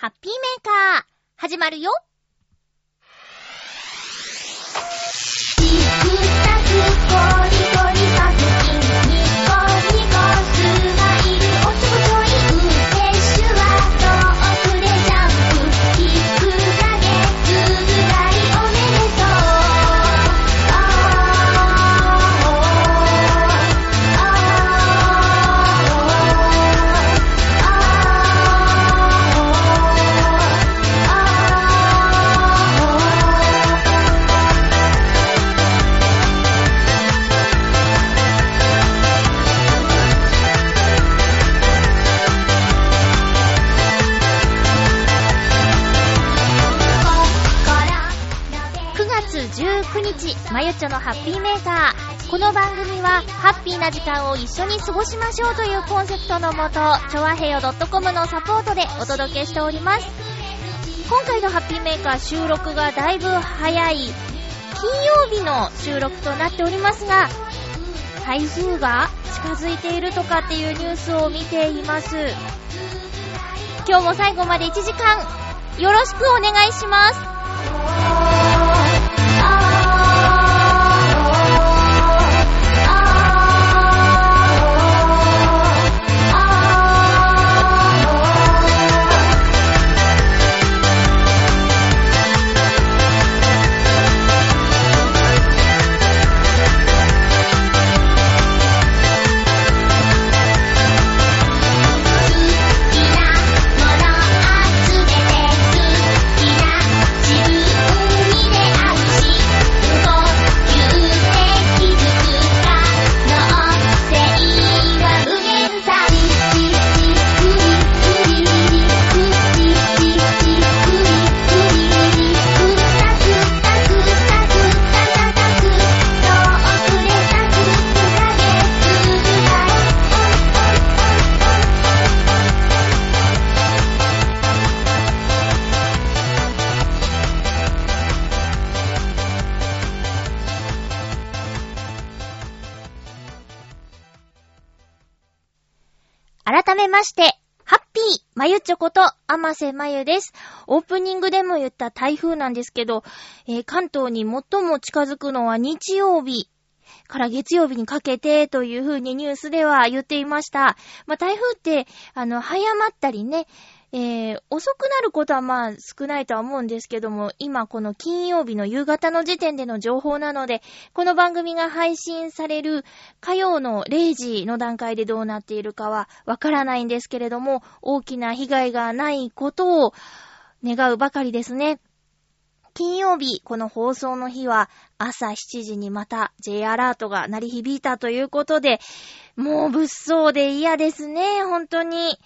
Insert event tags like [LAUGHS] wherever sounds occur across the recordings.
ハッピーメーカー、始まるよ。まゆっちょのハッピーメーカー。この番組は、ハッピーな時間を一緒に過ごしましょうというコンセプトのもと、ちょわへよ .com のサポートでお届けしております。今回のハッピーメーカー収録がだいぶ早い、金曜日の収録となっておりますが、台風が近づいているとかっていうニュースを見ています。今日も最後まで1時間、よろしくお願いします。まゆちょこと、あませまゆです。オープニングでも言った台風なんですけど、えー関東に最も近づくのは日曜日から月曜日にかけてという風にニュースでは言っていました。まあ、台風って、あの、早まったりね、えー遅くなることはまあ少ないとは思うんですけども、今この金曜日の夕方の時点での情報なので、この番組が配信される火曜の0時の段階でどうなっているかはわからないんですけれども、大きな被害がないことを願うばかりですね。金曜日、この放送の日は朝7時にまた J アラートが鳴り響いたということで、もう物騒で嫌ですね、本当に。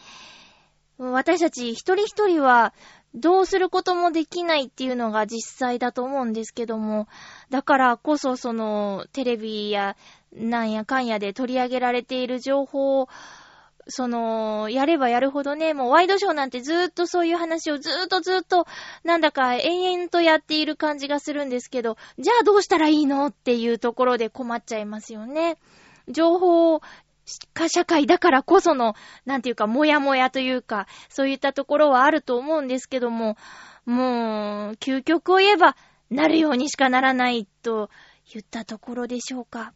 私たち一人一人はどうすることもできないっていうのが実際だと思うんですけども、だからこそそのテレビやなんやかんやで取り上げられている情報をその、やればやるほどね、もうワイドショーなんてずーっとそういう話をずーっとずーっと、なんだか延々とやっている感じがするんですけど、じゃあどうしたらいいのっていうところで困っちゃいますよね。情報を化社会だからこその、なんていうか、もやもやというか、そういったところはあると思うんですけども、もう、究極を言えば、なるようにしかならないと言ったところでしょうか。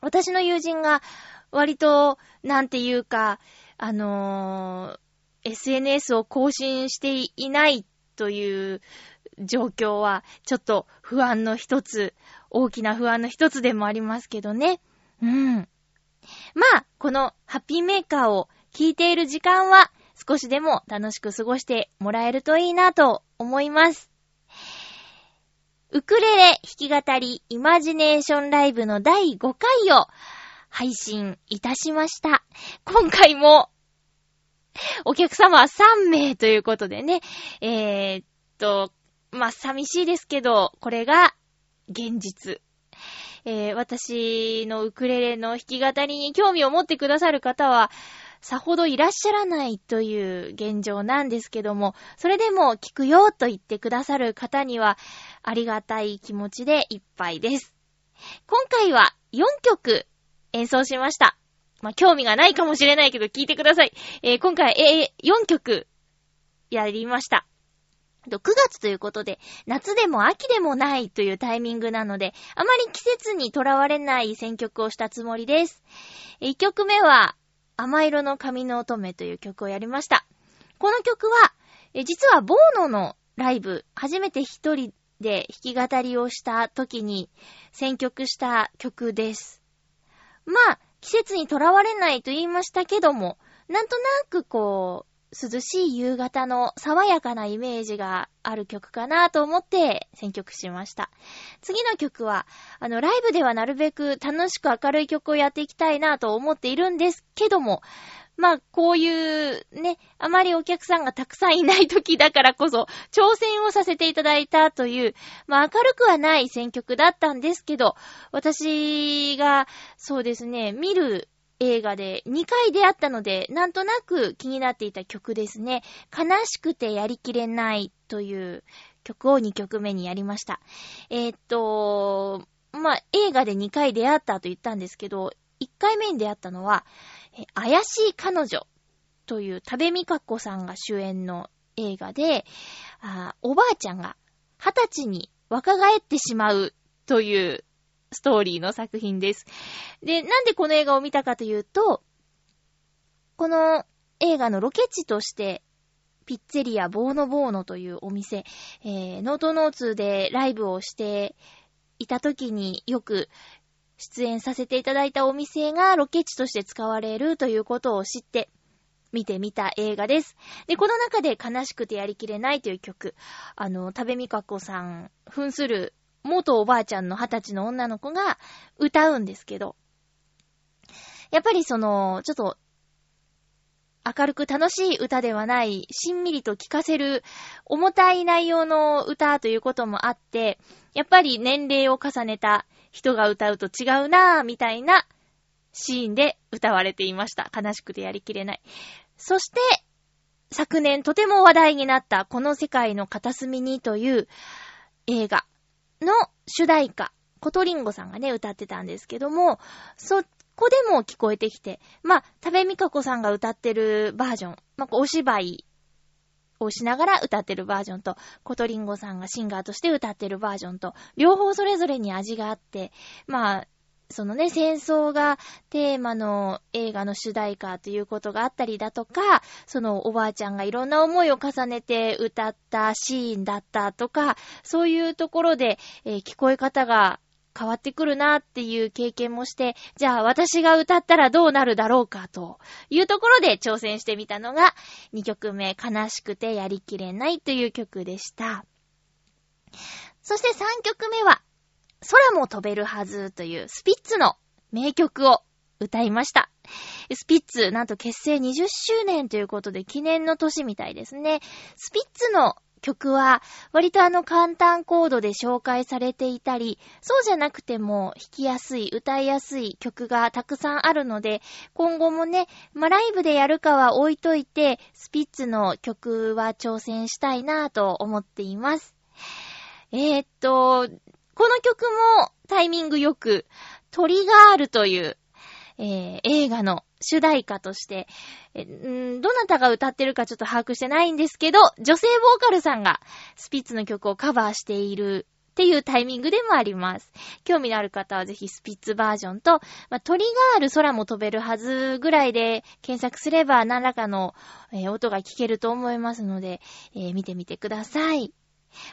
私の友人が、割と、なんていうか、あのー SNS を更新していないという状況は、ちょっと不安の一つ、大きな不安の一つでもありますけどね。うん。まあ、このハッピーメーカーを聞いている時間は、少しでも楽しく過ごしてもらえるといいなと思います。ウクレレ弾き語りイマジネーションライブの第5回を配信いたしました。今回も、お客様は3名ということでね、えー、っと、まあ、寂しいですけど、これが現実。えー私のウクレレの弾き語りに興味を持ってくださる方は、さほどいらっしゃらないという現状なんですけども、それでも聞くよと言ってくださる方には、ありがたい気持ちでいっぱいです。今回は4曲演奏しました。まあ、興味がないかもしれないけど聞いてください。えー今回、えー4曲やりました。9月ということで、夏でも秋でもないというタイミングなので、あまり季節にとらわれない選曲をしたつもりです。1曲目は、甘色の髪の乙女という曲をやりました。この曲は、実はボーノのライブ、初めて一人で弾き語りをした時に選曲した曲です。まあ、季節にとらわれないと言いましたけども、なんとなくこう、涼しい夕方の爽やかなイメージがある曲かなと思って選曲しました。次の曲は、あの、ライブではなるべく楽しく明るい曲をやっていきたいなと思っているんですけども、まあ、こういうね、あまりお客さんがたくさんいない時だからこそ、挑戦をさせていただいたという、まあ、明るくはない選曲だったんですけど、私が、そうですね、見る映画で2回出会ったので、なんとなく気になっていた曲ですね。悲しくてやりきれないという曲を2曲目にやりました。えーっと、まあ、映画で2回出会ったと言ったんですけど、1回目に出会ったのは、怪しい彼女という多部未華子さんが主演の映画で、あおばあちゃんが二十歳に若返ってしまうというストーリーの作品です。で、なんでこの映画を見たかというと、この映画のロケ地として、ピッツェリアボーノボーノというお店、えー、ノートノーツでライブをしていた時によく出演させていただいたお店がロケ地として使われるということを知って見てみた映画です。で、この中で悲しくてやりきれないという曲、あの、多部未華子さん、扮する元おばあちゃんの二十歳の女の子が歌うんですけど、やっぱりその、ちょっと、明るく楽しい歌ではない、しんみりと聴かせる重たい内容の歌ということもあって、やっぱり年齢を重ねた人が歌うと違うなぁ、みたいなシーンで歌われていました。悲しくてやりきれない。そして、昨年とても話題になったこの世界の片隅にという映画の主題歌、コトリンゴさんがね、歌ってたんですけども、そこでも聞こえてきて、まあ、多部美香子さんが歌ってるバージョン、まあ、お芝居をしながら歌ってるバージョンと、コトリンゴさんがシンガーとして歌ってるバージョンと、両方それぞれに味があって、まあ、そのね、戦争がテーマの映画の主題歌ということがあったりだとか、そのおばあちゃんがいろんな思いを重ねて歌ったシーンだったとか、そういうところで、えー聞こえ方が変わってくるなっていう経験もして、じゃあ私が歌ったらどうなるだろうかというところで挑戦してみたのが2曲目、悲しくてやりきれないという曲でした。そして3曲目は、空も飛べるはずというスピッツの名曲を歌いました。スピッツ、なんと結成20周年ということで記念の年みたいですね。スピッツの曲は割とあの簡単コードで紹介されていたり、そうじゃなくても弾きやすい、歌いやすい曲がたくさんあるので、今後もね、まあ、ライブでやるかは置いといて、スピッツの曲は挑戦したいなぁと思っています。えー、っと、この曲もタイミングよく、トリガールという、えー映画の主題歌として、えんどなたが歌ってるかちょっと把握してないんですけど、女性ボーカルさんがスピッツの曲をカバーしているっていうタイミングでもあります。興味のある方はぜひスピッツバージョンと、まあ、トリガール空も飛べるはずぐらいで検索すれば何らかの、えー音が聞けると思いますので、えー見てみてください。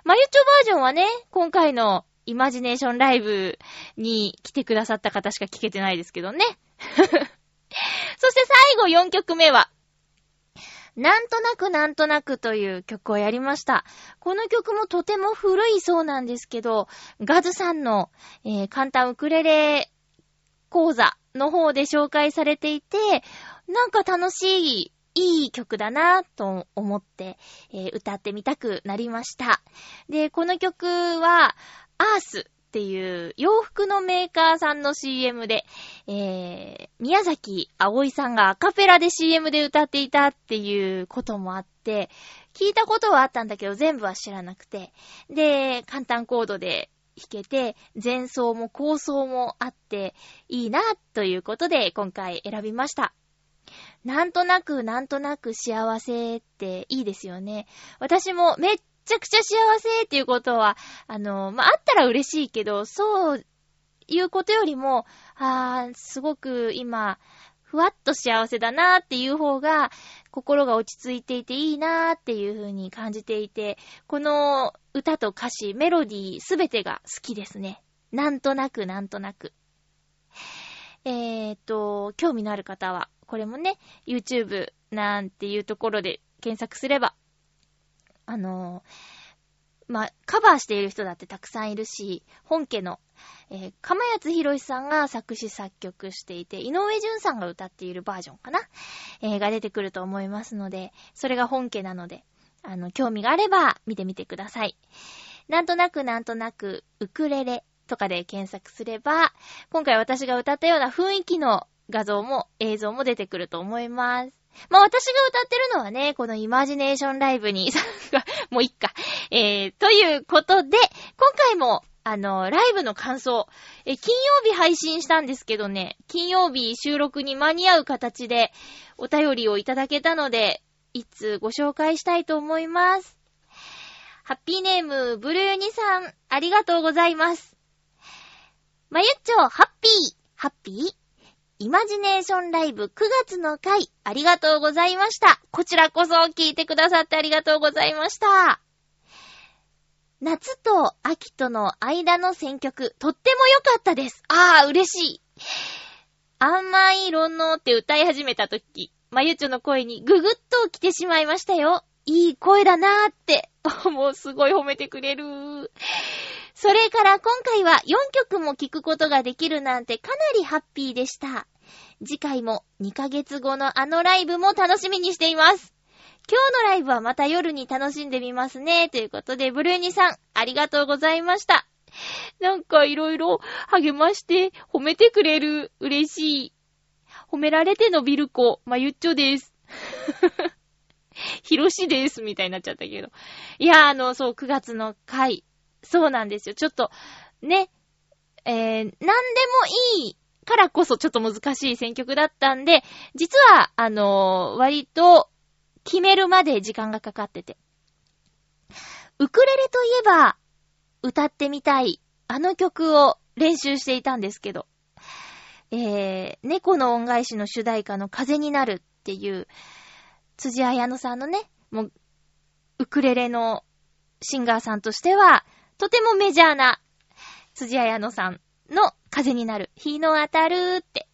マユッチョバージョンはね、今回のイマジネーションライブに来てくださった方しか聞けてないですけどね。[LAUGHS] そして最後4曲目は、なんとなくなんとなくという曲をやりました。この曲もとても古いそうなんですけど、ガズさんの、えー簡単ウクレレ講座の方で紹介されていて、なんか楽しい、いい曲だなと思って、えー歌ってみたくなりました。で、この曲は、アースっていう洋服のメーカーさんの CM で、えー、宮崎葵さんがアカペラで CM で歌っていたっていうこともあって、聞いたことはあったんだけど全部は知らなくて、で、簡単コードで弾けて、前奏も後奏もあっていいなということで今回選びました。なんとなくなんとなく幸せっていいですよね。私もめっちゃくちゃ幸せっていうことは、あの、まあ、あったら嬉しいけど、そういうことよりも、あー、すごく今、ふわっと幸せだなーっていう方が、心が落ち着いていていいなーっていう風に感じていて、この歌と歌詞、メロディーすべてが好きですね。なんとなくなんとなく。えーと、興味のある方は、これもね、YouTube なんていうところで検索すれば、あの、まあ、カバーしている人だってたくさんいるし、本家の、えー、かまやつひろしさんが作詞作曲していて、井上淳さんが歌っているバージョンかなえー、が出てくると思いますので、それが本家なので、あの、興味があれば見てみてください。なんとなくなんとなく、ウクレレとかで検索すれば、今回私が歌ったような雰囲気の画像も映像も出てくると思います。まあ私が歌ってるのはね、このイマジネーションライブに [LAUGHS] もういっか。えー、ということで、今回も、あの、ライブの感想、え、金曜日配信したんですけどね、金曜日収録に間に合う形でお便りをいただけたので、いつご紹介したいと思います。ハッピーネーム、ブルーニさん、ありがとうございます。まゆっちょ、ハッピー、ハッピー？イマジネーションライブ9月の回、ありがとうございました。こちらこそ聞いてくださってありがとうございました。夏と秋との間の選曲、とっても良かったです。ああ、嬉しい。甘い色のって歌い始めたとき、まゆちょの声にぐぐっと来てしまいましたよ。いい声だなーって。[LAUGHS] もうすごい褒めてくれる。それから今回は4曲も聴くことができるなんてかなりハッピーでした。次回も2ヶ月後のあのライブも楽しみにしています。今日のライブはまた夜に楽しんでみますね。ということで、ブルーニさん、ありがとうございました。なんかいろいろ励まして褒めてくれる。嬉しい。褒められてのビルコ、まゆっちょです。[LAUGHS] ひろしです、みたいになっちゃったけど。いや、あの、そう、9月の回、そうなんですよ。ちょっと、ね、えー、なんでもいいからこそちょっと難しい選曲だったんで、実は、あのー、割と決めるまで時間がかかってて。ウクレレといえば、歌ってみたい、あの曲を練習していたんですけど、えー、猫の恩返しの主題歌の風になるっていう、辻彩乃さんのね、もう、ウクレレのシンガーさんとしては、とてもメジャーな、辻彩乃さんの風になる。日の当たるって。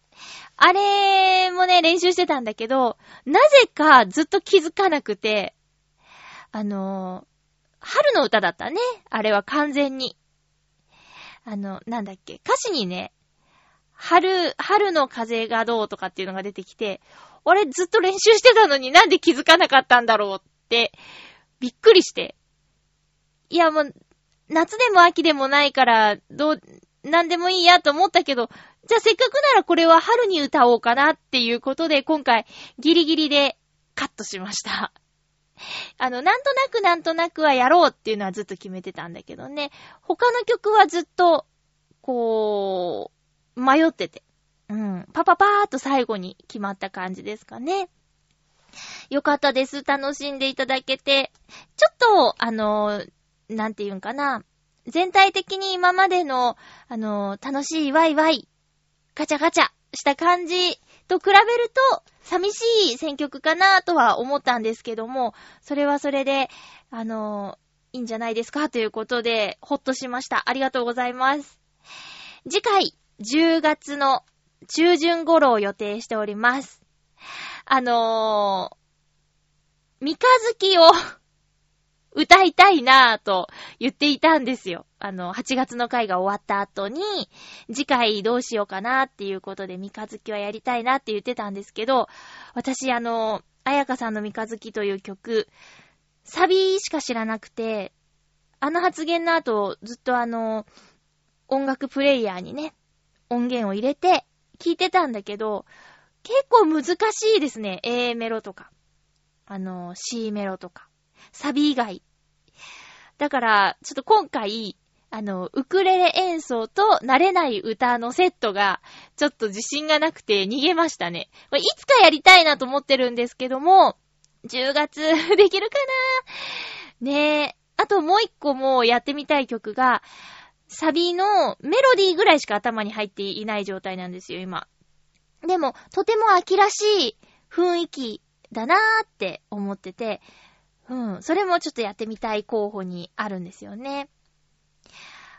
あれもね、練習してたんだけど、なぜかずっと気づかなくて、あのー、春の歌だったね。あれは完全に。あの、なんだっけ、歌詞にね、春、春の風がどうとかっていうのが出てきて、俺ずっと練習してたのになんで気づかなかったんだろうって、びっくりして。いやもう、夏でも秋でもないから、どう、なんでもいいやと思ったけど、じゃあせっかくならこれは春に歌おうかなっていうことで、今回ギリギリでカットしました。[LAUGHS] あの、なんとなくなんとなくはやろうっていうのはずっと決めてたんだけどね。他の曲はずっと、こう、迷ってて。うん。パパパーっと最後に決まった感じですかね。よかったです。楽しんでいただけて。ちょっと、あの、なんて言うんかな。全体的に今までの、あの、楽しいワイワイ、ガチャガチャした感じと比べると、寂しい選曲かなとは思ったんですけども、それはそれで、あの、いいんじゃないですかということで、ほっとしました。ありがとうございます。次回、10月の中旬頃を予定しております。あのー、三日月を歌いたいなぁと言っていたんですよ。あの、8月の回が終わった後に、次回どうしようかなっていうことで三日月はやりたいなって言ってたんですけど、私あの、彩香さんの三日月という曲、サビしか知らなくて、あの発言の後、ずっとあの、音楽プレイヤーにね、音源を入れて聞いてたんだけど、結構難しいですね。A メロとか、あの、C メロとか。サビ以外。だから、ちょっと今回、あの、ウクレレ演奏と慣れない歌のセットが、ちょっと自信がなくて逃げましたね。いつかやりたいなと思ってるんですけども、10月できるかな？ねえ。あともう一個もやってみたい曲が、サビのメロディーぐらいしか頭に入っていない状態なんですよ、今。でも、とても秋らしい雰囲気だなーって思ってて、うん、それもちょっとやってみたい候補にあるんですよね。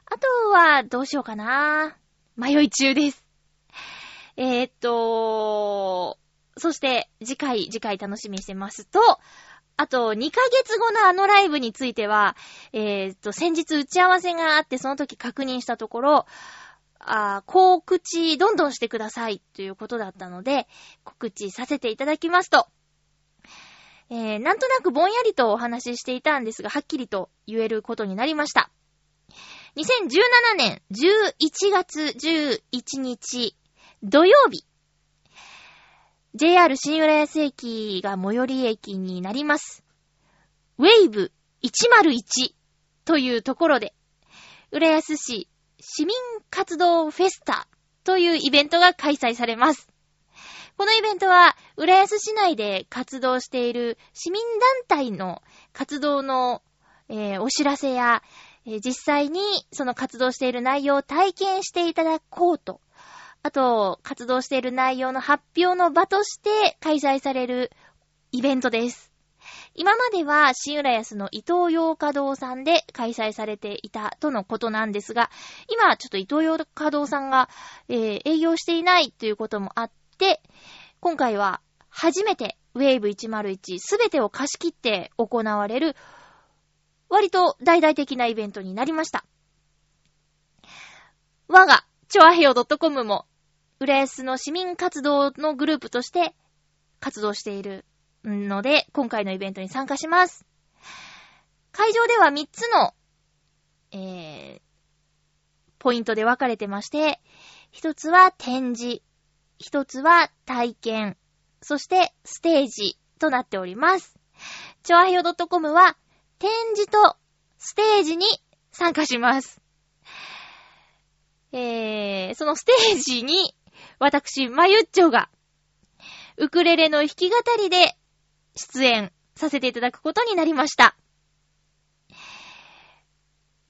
あとは、どうしようかな迷い中です。えー、っと、そして、次回、次回楽しみにしてますと、あと、2ヶ月後のあのライブについては、えー、っと、先日打ち合わせがあって、その時確認したところ、あ告知どんどんしてくださいということだったので、告知させていただきますと、えー、なんとなくぼんやりとお話ししていたんですが、はっきりと言えることになりました。2017年11月11日土曜日、JR 新浦安駅が最寄り駅になります。ウェイブ101というところで、浦安市市民活動フェスタというイベントが開催されます。このイベントは、浦安市内で活動している市民団体の活動の、えーお知らせや、えー実際にその活動している内容を体験していただこうと、あと、活動している内容の発表の場として開催されるイベントです。今までは新浦安の伊東洋華堂さんで開催されていたとのことなんですが、今ちょっと伊東洋華堂さんが、えー営業していないということもあって、今回は初めてウェーブ101すべてを貸し切って行われる割と大々的なイベントになりました。我が、チョアヘヨ .com も、浦安の市民活動のグループとして活動しているので、今回のイベントに参加します。会場では3つの、えー、ポイントで分かれてまして、一つは展示、一つは体験、そしてステージとなっております。チョアヘヨ .com は展示とステージに参加します。えー、そのステージに、私、まゆっちょが、ウクレレの弾き語りで出演させていただくことになりました。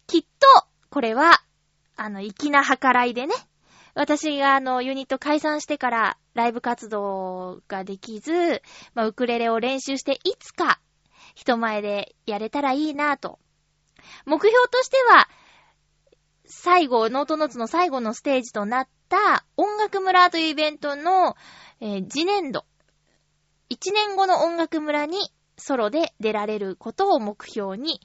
きっと、これは、あの、粋な計らいでね、私があの、ユニット解散してからライブ活動ができず、まあ、ウクレレを練習していつか人前でやれたらいいなぁと。目標としては、最後、ノートノーツの最後のステージとなった音楽村というイベントの、えー次年度、1年後の音楽村にソロで出られることを目標に、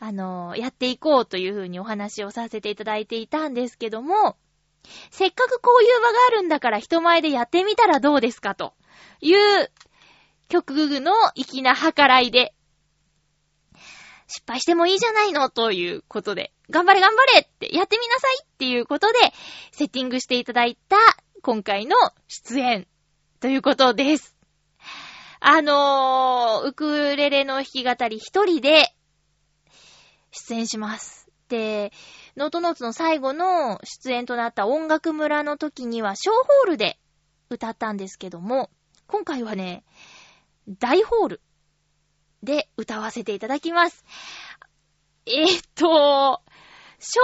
あのーやっていこうというふうにお話をさせていただいていたんですけども、せっかくこういう場があるんだから人前でやってみたらどうですかという曲の粋な計らいで、失敗してもいいじゃないのということで、頑張れ頑張れって、やってみなさいっていうことで、セッティングしていただいた今回の出演ということです。あのー、ウクレレの弾き語り一人で出演します。で、ノートノーツの最後の出演となった音楽村の時には小ホールで歌ったんですけども、今回はね、大ホールで歌わせていただきます。えっと、正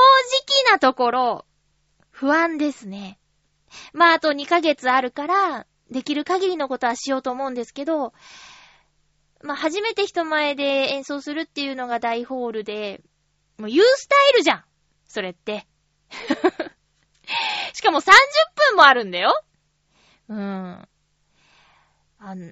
直なところ、不安ですね。まあ、あと2ヶ月あるから、できる限りのことはしようと思うんですけど、まあ、初めて人前で演奏するっていうのが大ホールで、もう言うスタイルじゃんそれって。[LAUGHS] しかも30分もあるんだようん。あん、[LAUGHS]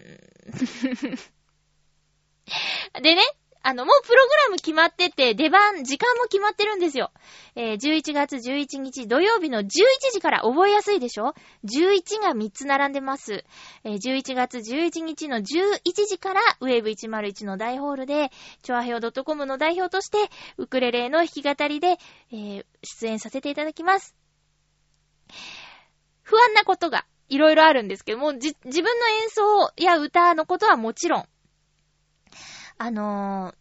でね、あの、もうプログラム決まってて、出番、時間も決まってるんですよ。えー11月11日土曜日の11時から覚えやすいでしょ ?11 が3つ並んでます。えー11月11日の11時から、ウェーブ101の大ホールで、チョアヘオ .com の代表として、ウクレレの弾き語りで、えー出演させていただきます。不安なことがいろいろあるんですけども、じ、自分の演奏や歌のことはもちろん、あのー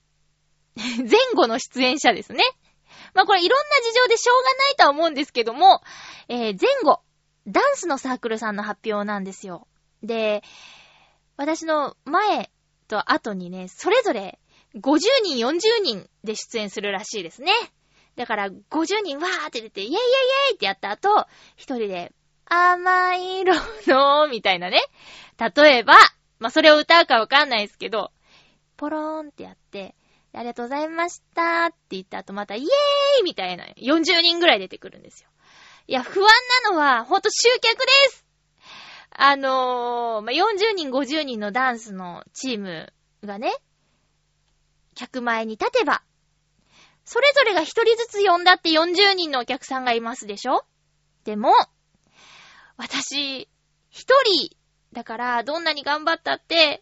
前後の出演者ですね。まあこれいろんな事情でしょうがないとは思うんですけども、えー、前後、ダンスのサークルさんの発表なんですよ。で、私の前と後にね、それぞれ50人、40人で出演するらしいですね。だから50人わーって出て、イェイイェイイェイってやった後、一人で、甘い色の、みたいなね。例えば、まあ、それを歌うかわかんないですけど、ポローンってやって、ありがとうございましたって言った後またイエーイみたいな40人ぐらい出てくるんですよ。いや、不安なのは、ほんと集客ですあのー、まあ、40人、50人のダンスのチームがね、客前に立てば、それぞれが一人ずつ呼んだって40人のお客さんがいますでしょでも、私、一人、だから、どんなに頑張ったって、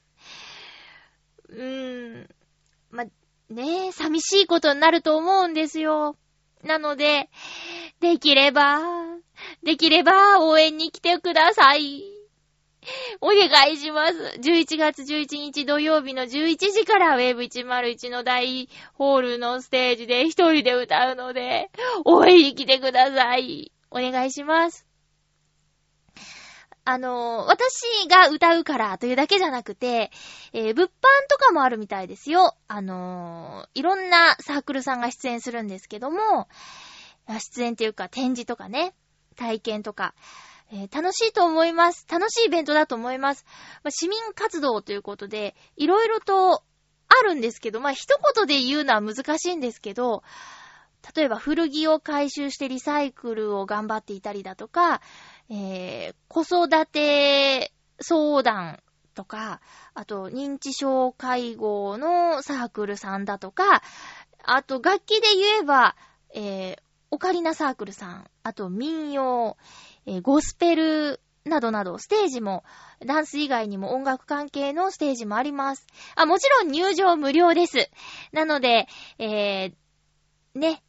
うーん、ま、ねえ、寂しいことになると思うんですよ。なので、できれば、できれば応援に来てください。お願いします。11月11日土曜日の11時からウェーブ101の大ホールのステージで一人で歌うので、応援に来てください。お願いします。あの、私が歌うからというだけじゃなくて、えー物販とかもあるみたいですよ。あのいろんなサークルさんが出演するんですけども、出演っていうか展示とかね、体験とか、えー楽しいと思います。楽しいイベントだと思います。まあ市民活動ということで、いろいろとあるんですけど、まあ、一言で言うのは難しいんですけど、例えば古着を回収してリサイクルを頑張っていたりだとか、えー、子育て相談とか、あと認知症介護のサークルさんだとか、あと楽器で言えば、えー、オカリナサークルさん、あと民謡、えーゴスペルなどなど、ステージも、ダンス以外にも音楽関係のステージもあります。あ、もちろん入場無料です。なので、えー、ね、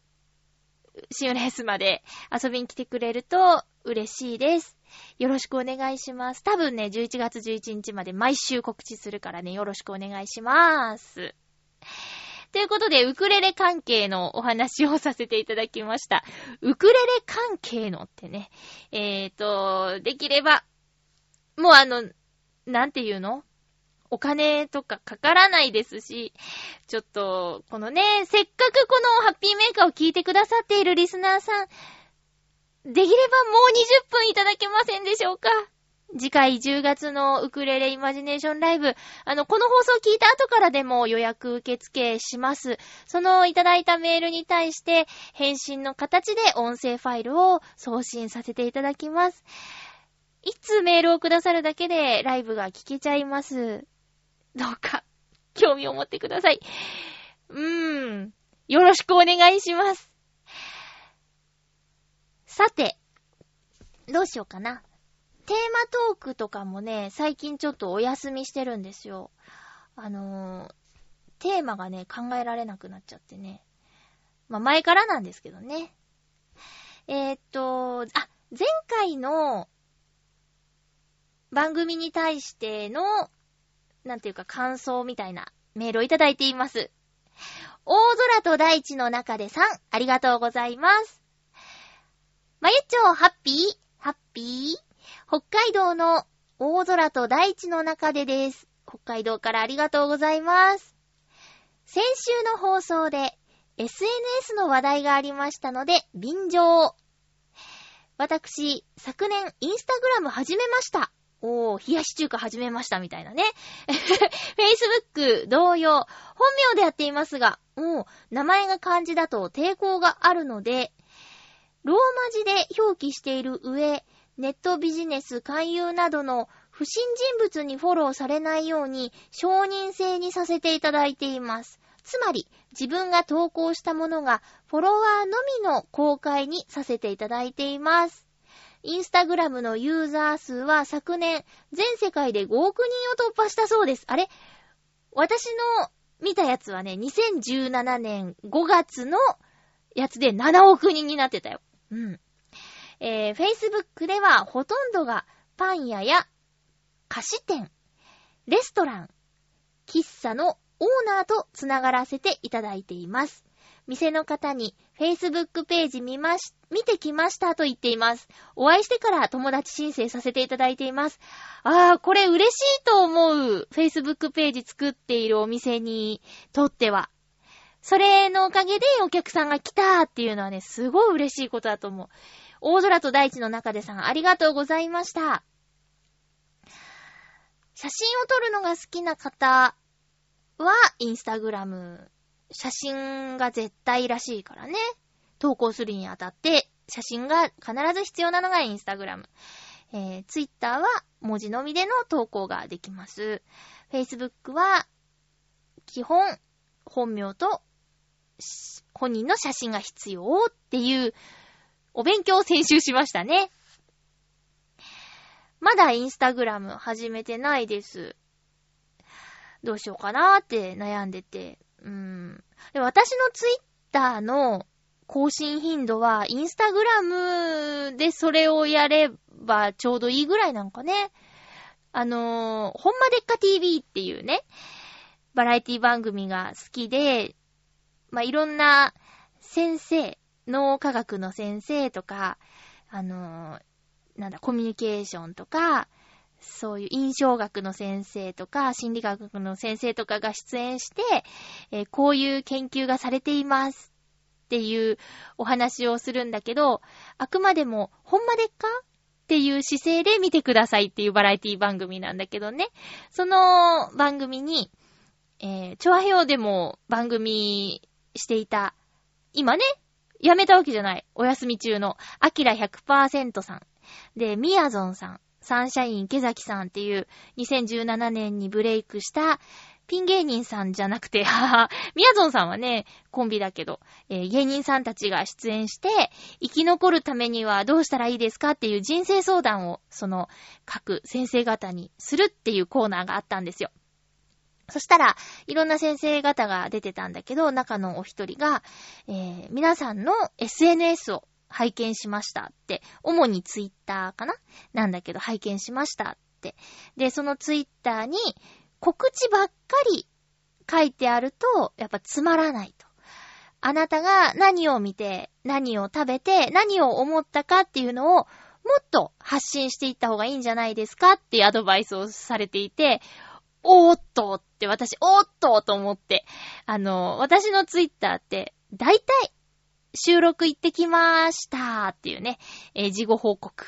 シオレースまで遊びに来てくれると嬉しいです。よろしくお願いします。多分ね、11月11日まで毎週告知するからね、よろしくお願いします。ということで、ウクレレ関係のお話をさせていただきました。ウクレレ関係のってね、えーと、できれば、もうあの、なんていうの？お金とかかからないですし、ちょっと、このね、せっかくこのハッピーメーカーを聞いてくださっているリスナーさん、できればもう20分いただけませんでしょうか次回10月のウクレレイマジネーションライブ、あの、この放送聞いた後からでも予約受付します。そのいただいたメールに対して、返信の形で音声ファイルを送信させていただきます。いつメールをくださるだけでライブが聞けちゃいます。どうか、興味を持ってください。うーん。よろしくお願いします。さて、どうしようかな。テーマトークとかもね、最近ちょっとお休みしてるんですよ。あのー、テーマがね、考えられなくなっちゃってね。まあ、前からなんですけどね。えー、っと、あ、前回の番組に対しての、なんていうか感想みたいなメールをいただいています。大空と大地の中でさん、ありがとうございます。まゆっちょ、ハッピーハッピー北海道の大空と大地の中でです。北海道からありがとうございます。先週の放送で SNS の話題がありましたので、便乗。私、昨年インスタグラム始めました。おー、冷やし中華始めましたみたいなね。[LAUGHS] Facebook 同様、本名でやっていますが、もう名前が漢字だと抵抗があるので、ローマ字で表記している上、ネットビジネス勧誘などの不審人物にフォローされないように承認制にさせていただいています。つまり、自分が投稿したものがフォロワーのみの公開にさせていただいています。インスタグラムのユーザー数は昨年、全世界で5億人を突破したそうです。あれ？私の見たやつはね、2017年5月のやつで7億人になってたよ。うん。えー、Facebook ではほとんどがパン屋や菓子店、レストラン、喫茶のオーナーとつながらせていただいています。店の方に Facebook ページ見まし、見てきましたと言っています。お会いしてから友達申請させていただいています。あー、これ嬉しいと思う。Facebook ページ作っているお店にとっては。それのおかげでお客さんが来たっていうのはね、すごい嬉しいことだと思う。大空と大地の中でさん、ありがとうございました。写真を撮るのが好きな方は、インスタグラム。写真が絶対らしいからね。投稿するにあたって、写真が必ず必要なのがインスタグラム。えー、ツイッターは文字のみでの投稿ができます。Facebook は、基本、本名と、本人の写真が必要っていう、お勉強を先週しましたね。まだインスタグラム始めてないです。どうしようかなーって悩んでて。で私のツイッターの更新頻度は、インスタグラムでそれをやればちょうどいいぐらいなんかね。あのー、ほんまでっか TV っていうね、バラエティ番組が好きで、まあ、いろんな先生、脳科学の先生とか、あのー、なんだ、コミュニケーションとか、そういう印象学の先生とか、心理学の先生とかが出演して、えーこういう研究がされていますっていうお話をするんだけど、あくまでも、ほんまでっかっていう姿勢で見てくださいっていうバラエティ番組なんだけどね。その番組に、えー、チョアヘオでも番組していた、今ね、辞めたわけじゃない。お休み中の、アキラ100%さん。で、ミヤゾンさん、サンシャイン池崎さんっていう2017年にブレイクしたピン芸人さんじゃなくて、はは、ミヤゾンさんはね、コンビだけど、えー芸人さんたちが出演して、生き残るためにはどうしたらいいですかっていう人生相談を、その、各先生方にするっていうコーナーがあったんですよ。そしたら、いろんな先生方が出てたんだけど、中のお一人が、えー皆さんの SNS を拝見しましたって、主にツイッターかな？なんだけど、拝見しましたって。で、そのツイッターに告知ばっかり書いてあると、やっぱつまらないと。あなたが何を見て、何を食べて、何を思ったかっていうのを、もっと発信していった方がいいんじゃないですかっていうアドバイスをされていて、おーっとって私、おーっとと思って、あの、私のツイッターって、だいたい収録行ってきまーしたっていうね、えー事後報告。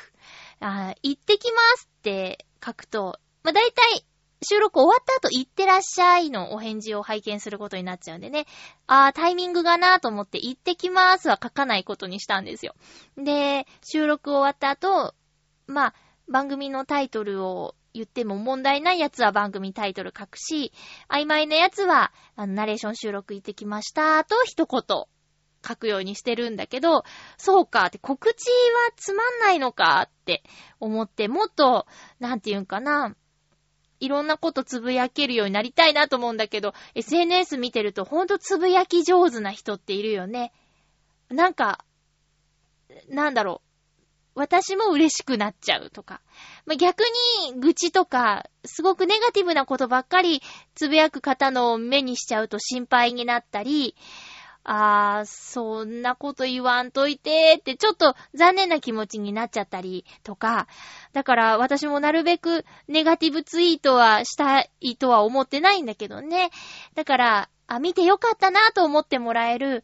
あ行ってきますって書くと、まあ、だいたい収録終わった後行ってらっしゃいのお返事を拝見することになっちゃうんでね。あー、タイミングがなーと思って行ってきまーすは書かないことにしたんですよ。で、収録終わった後、まあ、番組のタイトルを言っても問題ないやつは番組タイトル書くし、曖昧なやつは、あの、ナレーション収録行ってきましたと一言書くようにしてるんだけど、そうかって告知はつまんないのかって思って、もっと、なんていうんかな、いろんなことつぶやけるようになりたいなと思うんだけど、SNS 見てるとほんとつぶやき上手な人っているよね。なんか、なんだろう。私も嬉しくなっちゃうとか。まあ、逆に愚痴とか、すごくネガティブなことばっかりつぶやく方の目にしちゃうと心配になったり、あー、そんなこと言わんといてって、ちょっと残念な気持ちになっちゃったりとか、だから私もなるべくネガティブツイートはしたいとは思ってないんだけどね。だから、あ、見てよかったなと思ってもらえる、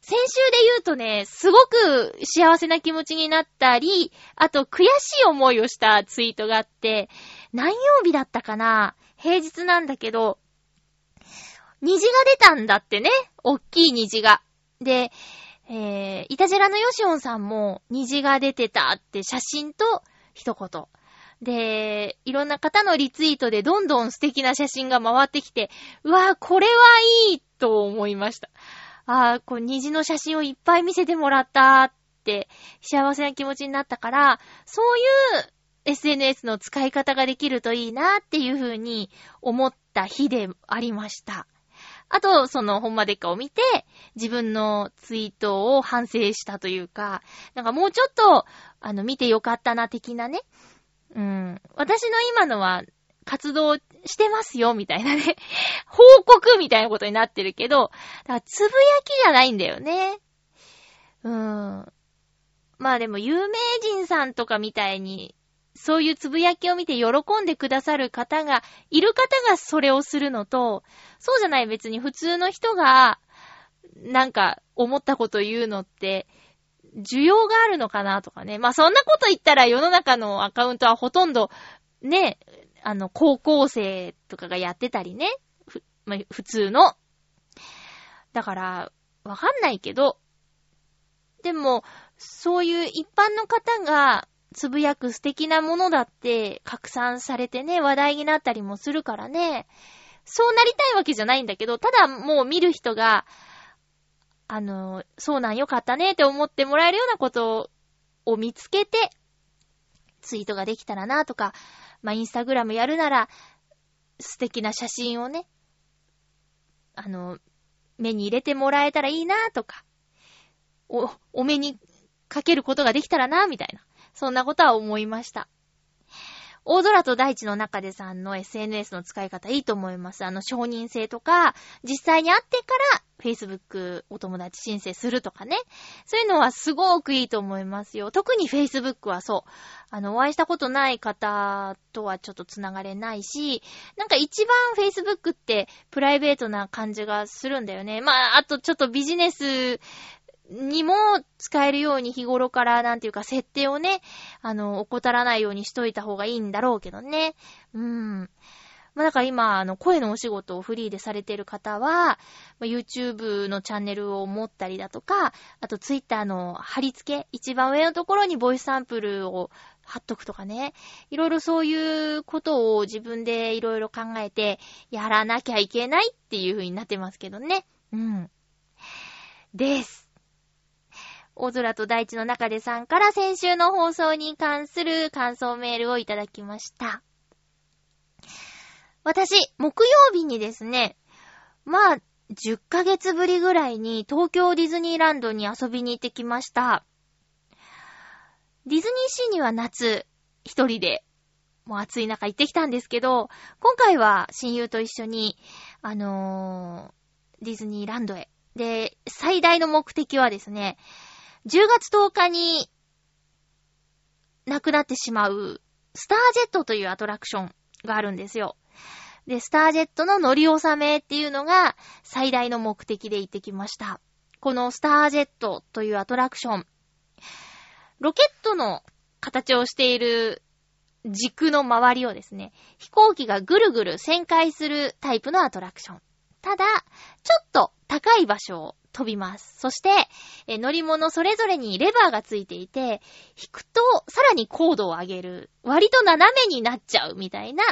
先週で言うとね、すごく幸せな気持ちになったり、あと悔しい思いをしたツイートがあって、何曜日だったかな？平日なんだけど、虹が出たんだってね。おっきい虹が。で、えー、イタジェラのヨシオンさんも虹が出てたって写真と一言。で、いろんな方のリツイートでどんどん素敵な写真が回ってきて、うわぁ、これはいいと思いました。ああ、こう虹の写真をいっぱい見せてもらったって幸せな気持ちになったから、そういう SNS の使い方ができるといいなっていう風に思った日でありました。あと、その、ほんまでっかを見て、自分のツイートを反省したというか、なんかもうちょっと、あの、見てよかったな、的なね。うん。私の今のは、活動してますよ、みたいなね。[LAUGHS] 報告みたいなことになってるけど、だからつぶやきじゃないんだよね。うーん。まあでも有名人さんとかみたいに、そういうつぶやきを見て喜んでくださる方が、いる方がそれをするのと、そうじゃない別に普通の人が、なんか思ったこと言うのって、需要があるのかなとかね。まあそんなこと言ったら世の中のアカウントはほとんど、ね、あの、高校生とかがやってたりね。ふ、まあ、普通の。だから、わかんないけど、でも、そういう一般の方がつぶやく素敵なものだって拡散されてね、話題になったりもするからね。そうなりたいわけじゃないんだけど、ただもう見る人が、あの、そうなんよかったねって思ってもらえるようなことを見つけて、ツイートができたらなとか、まあ、インスタグラムやるなら、素敵な写真をね、あの、目に入れてもらえたらいいなとか、お、お目にかけることができたらなみたいな。そんなことは思いました。大空と大地の中でさんの SNS の使い方いいと思います。あの、承認制とか、実際に会ってから Facebook お友達申請するとかね。そういうのはすごくいいと思いますよ。特に Facebook はそう。あの、お会いしたことない方とはちょっと繋がれないし、なんか一番 Facebook ってプライベートな感じがするんだよね。まあ、あとちょっとビジネスにも使えるように日頃からなんていうか設定をね、あの、怠らないようにしといた方がいいんだろうけどね。うん。まあ、だから今、あの、声のお仕事をフリーでされてる方は、まあ、YouTube のチャンネルを持ったりだとか、あと Twitter の貼り付け、一番上のところにボイスサンプルを貼っとくとかね。いろいろそういうことを自分でいろいろ考えて、やらなきゃいけないっていう風になってますけどね。うん。です。大空と大地の中でさんから先週の放送に関する感想メールをいただきました。私、木曜日にですね、まあ、10ヶ月ぶりぐらいに東京ディズニーランドに遊びに行ってきました。ディズニーシーには夏、一人で、もう暑い中行ってきたんですけど、今回は親友と一緒に、あのー、ディズニーランドへ。で、最大の目的はですね、10月10日に亡くなってしまう、スタージェットというアトラクションがあるんですよ。で、スタージェットの乗り納めっていうのが最大の目的で行ってきました。このスタージェットというアトラクション。ロケットの形をしている軸の周りをですね、飛行機がぐるぐる旋回するタイプのアトラクション。ただ、ちょっと高い場所を飛びます。そして、え乗り物それぞれにレバーがついていて、引くとさらに高度を上げる。割と斜めになっちゃうみたいな、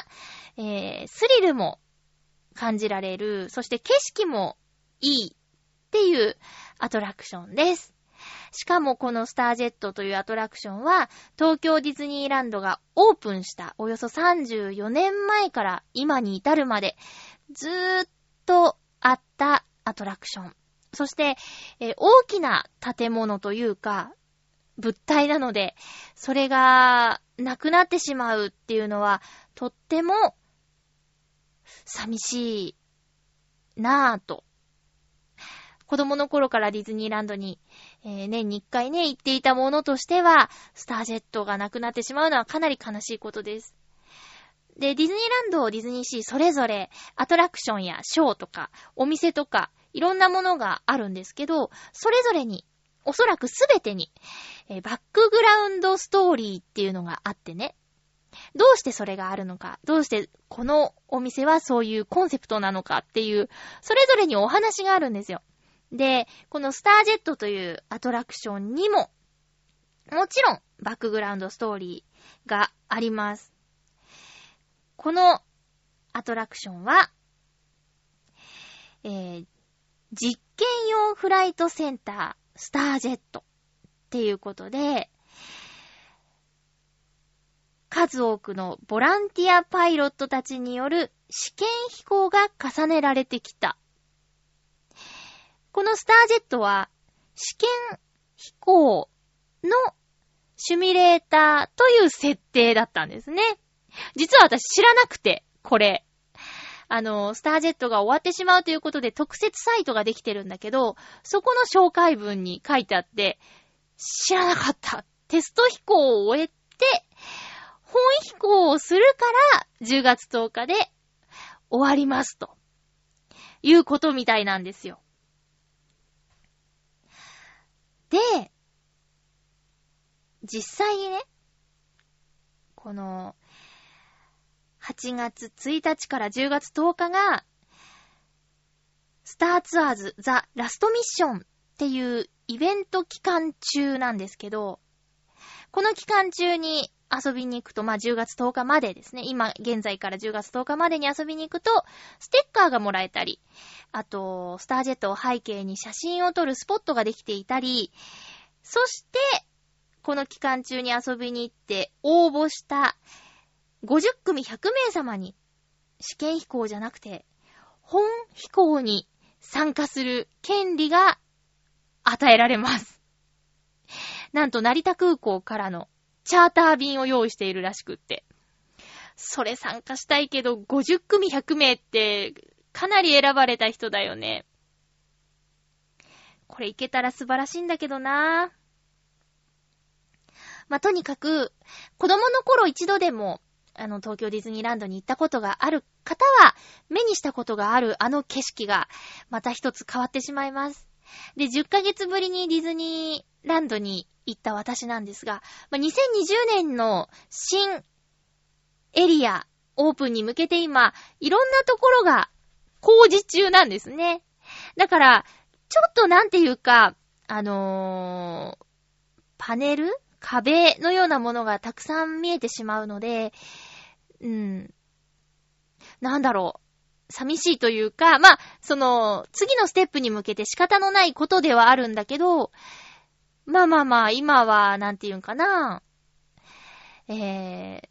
えー、スリルも感じられる。そして景色もいいっていうアトラクションです。しかもこのスタージェットというアトラクションは、東京ディズニーランドがオープンしたおよそ34年前から今に至るまで、ずーっとあったアトラクション。そして、えー、大きな建物というか、物体なので、それがなくなってしまうっていうのは、とっても寂しいなぁと。子供の頃からディズニーランドに、えー、年に一回ね、行っていたものとしては、スタージェットがなくなってしまうのはかなり悲しいことです。で、ディズニーランドを、ディズニーシーそれぞれ、アトラクションやショーとか、お店とか、いろんなものがあるんですけど、それぞれに、おそらくすべてに、えー、バックグラウンドストーリーっていうのがあってね。どうしてそれがあるのか、どうしてこのお店はそういうコンセプトなのかっていう、それぞれにお話があるんですよ。で、このスタージェットというアトラクションにも、もちろんバックグラウンドストーリーがあります。このアトラクションは、えー、実験用フライトセンター、スタージェットっていうことで、数多くのボランティアパイロットたちによる試験飛行が重ねられてきた。このスタージェットは試験飛行のシミュレーターという設定だったんですね。実は私知らなくて、これ。あの、スタージェットが終わってしまうということで特設サイトができてるんだけど、そこの紹介文に書いてあって、知らなかった。テスト飛行を終えて、本飛行をするから、10月10日で終わりますと。いうことみたいなんですよ。で、実際にね、この、8月1日から10月10日が、スターツアーズザ・ラストミッションっていうイベント期間中なんですけど、この期間中に遊びに行くと、まあ、10月10日までですね。今、現在から10月10日までに遊びに行くと、ステッカーがもらえたり、あと、スタージェットを背景に写真を撮るスポットができていたり、そして、この期間中に遊びに行って応募した50組100名様に試験飛行じゃなくて本飛行に参加する権利が与えられます。なんと成田空港からのチャーター便を用意しているらしくって。それ参加したいけど50組100名ってかなり選ばれた人だよね。これいけたら素晴らしいんだけどなぁ。まあ、とにかく、子供の頃一度でも、あの、東京ディズニーランドに行ったことがある方は、目にしたことがあるあの景色が、また一つ変わってしまいます。で、10ヶ月ぶりにディズニーランドに行った私なんですが、まあ、2020年の新エリアオープンに向けて今、いろんなところが工事中なんですね。だから、ちょっとなんていうか、あのー、パネル？壁のようなものがたくさん見えてしまうので、うん。なんだろう。寂しいというか、まあ、その、次のステップに向けて仕方のないことではあるんだけど、まあまあまあ、今は、なんていうんかな、えー、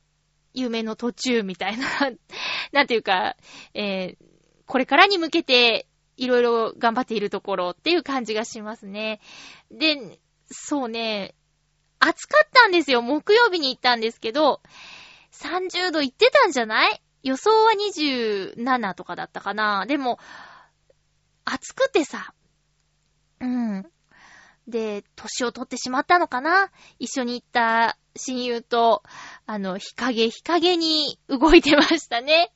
夢の途中みたいな、[LAUGHS] なんていうか、えー、これからに向けて、いろいろ頑張っているところっていう感じがしますね。で、そうね、暑かったんですよ。木曜日に行ったんですけど、30度行ってたんじゃない？予想は27とかだったかな。でも、暑くてさ。うん。で、年を取ってしまったのかな？一緒に行った親友と、あの、日陰日陰に動いてましたね。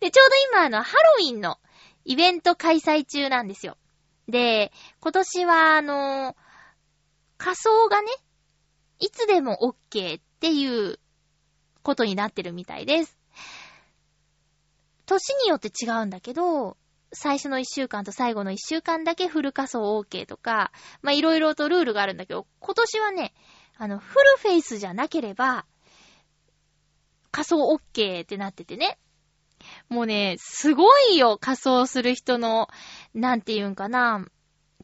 で、ちょうど今、あの、ハロウィンのイベント開催中なんですよ。で、今年は、あの、仮装がね、いつでも OK っていうことになってるみたいです。年によって違うんだけど、最初の1週間と最後の1週間だけフル仮装 OK とか、ま、いろいろとルールがあるんだけど、今年はね、あの、フルフェイスじゃなければ、仮装 OK ってなっててね。もうね、すごいよ、仮装する人の、なんていうんかな、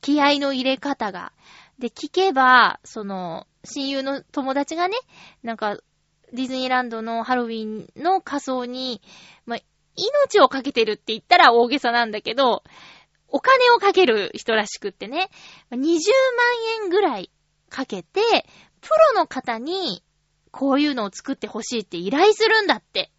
気合の入れ方が。で、聞けば、その、親友の友達がね、なんか、ディズニーランドのハロウィンの仮装に、まあ、命をかけてるって言ったら大げさなんだけど、お金をかける人らしくってね、20万円ぐらいかけて、プロの方にこういうのを作ってほしいって依頼するんだって。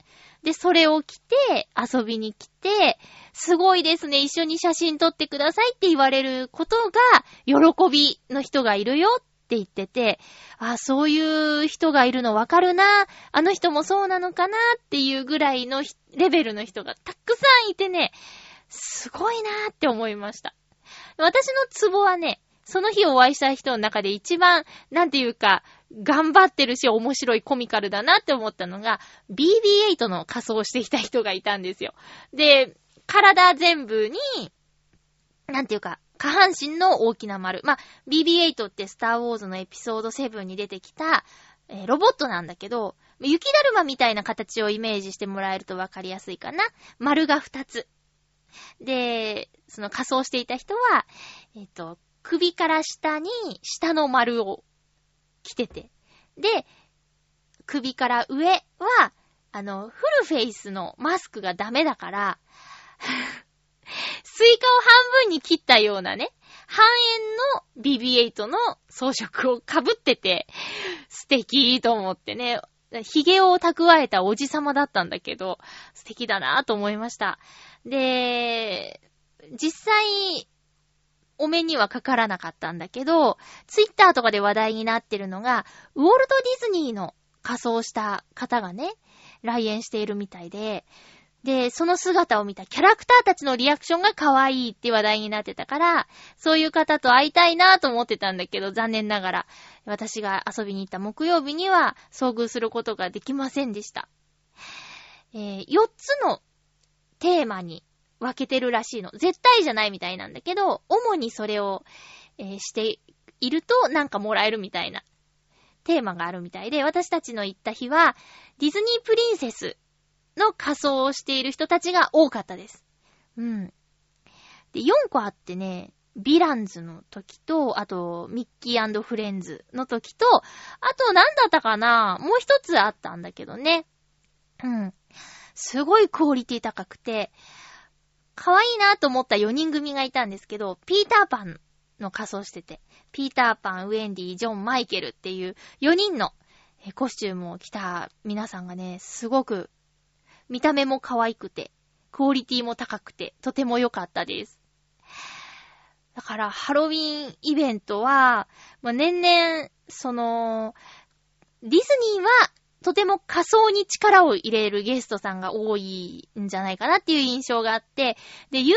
で、それを着て、遊びに来て、すごいですね、一緒に写真撮ってくださいって言われることが、喜びの人がいるよっって言ってて、あ、そういう人がいるのわかるな、あの人もそうなのかなっていうぐらいのレベルの人がたくさんいてね、すごいなーって思いました。私のツボはね、その日お会いした人の中で一番、なんていうか、頑張ってるし面白いコミカルだなって思ったのが、BB8 の仮装してきた人がいたんですよ。で、体全部に、なんていうか、下半身の大きな丸。まあ、BB8 ってスターウォーズのエピソード7に出てきた、えーロボットなんだけど、雪だるまみたいな形をイメージしてもらえるとわかりやすいかな。丸が2つ。で、その仮装していた人は、えっ、と、首から下に下の丸を着てて。で、首から上は、あの、フルフェイスのマスクがダメだから、スイカを半分に切ったようなね、半円の BB8 の装飾を被ってて、素敵と思ってね。髭を蓄えたおじさまだったんだけど、素敵だなぁと思いました。で、実際、お目にはかからなかったんだけど、ツイッターとかで話題になってるのが、ウォルト・ディズニーの仮装した方がね、来園しているみたいで、で、その姿を見たキャラクターたちのリアクションが可愛いって話題になってたから、そういう方と会いたいなと思ってたんだけど、残念ながら、私が遊びに行った木曜日には遭遇することができませんでした。えー、4つのテーマに分けてるらしいの。絶対じゃないみたいなんだけど、主にそれを、えーしているとなんかもらえるみたいなテーマがあるみたいで、私たちの行った日は、ディズニープリンセスの仮装をしている人たちが多かったです。うん。で、4個あってね、ヴィランズの時と、あと、ミッキーフレンズの時と、あと、なんだったかなもう一つあったんだけどね。うん。すごいクオリティ高くて、可愛いなと思った4人組がいたんですけど、ピーターパンの仮装してて、ピーターパン、ウェンディ、ジョン、マイケルっていう4人のコスチュームを着た皆さんがね、すごく見た目も可愛くて、クオリティも高くて、とても良かったです。だから、ハロウィンイベントは、まあ、年々、その、ディズニーは、とても仮装に力を入れるゲストさんが多いんじゃないかなっていう印象があって、で、USJ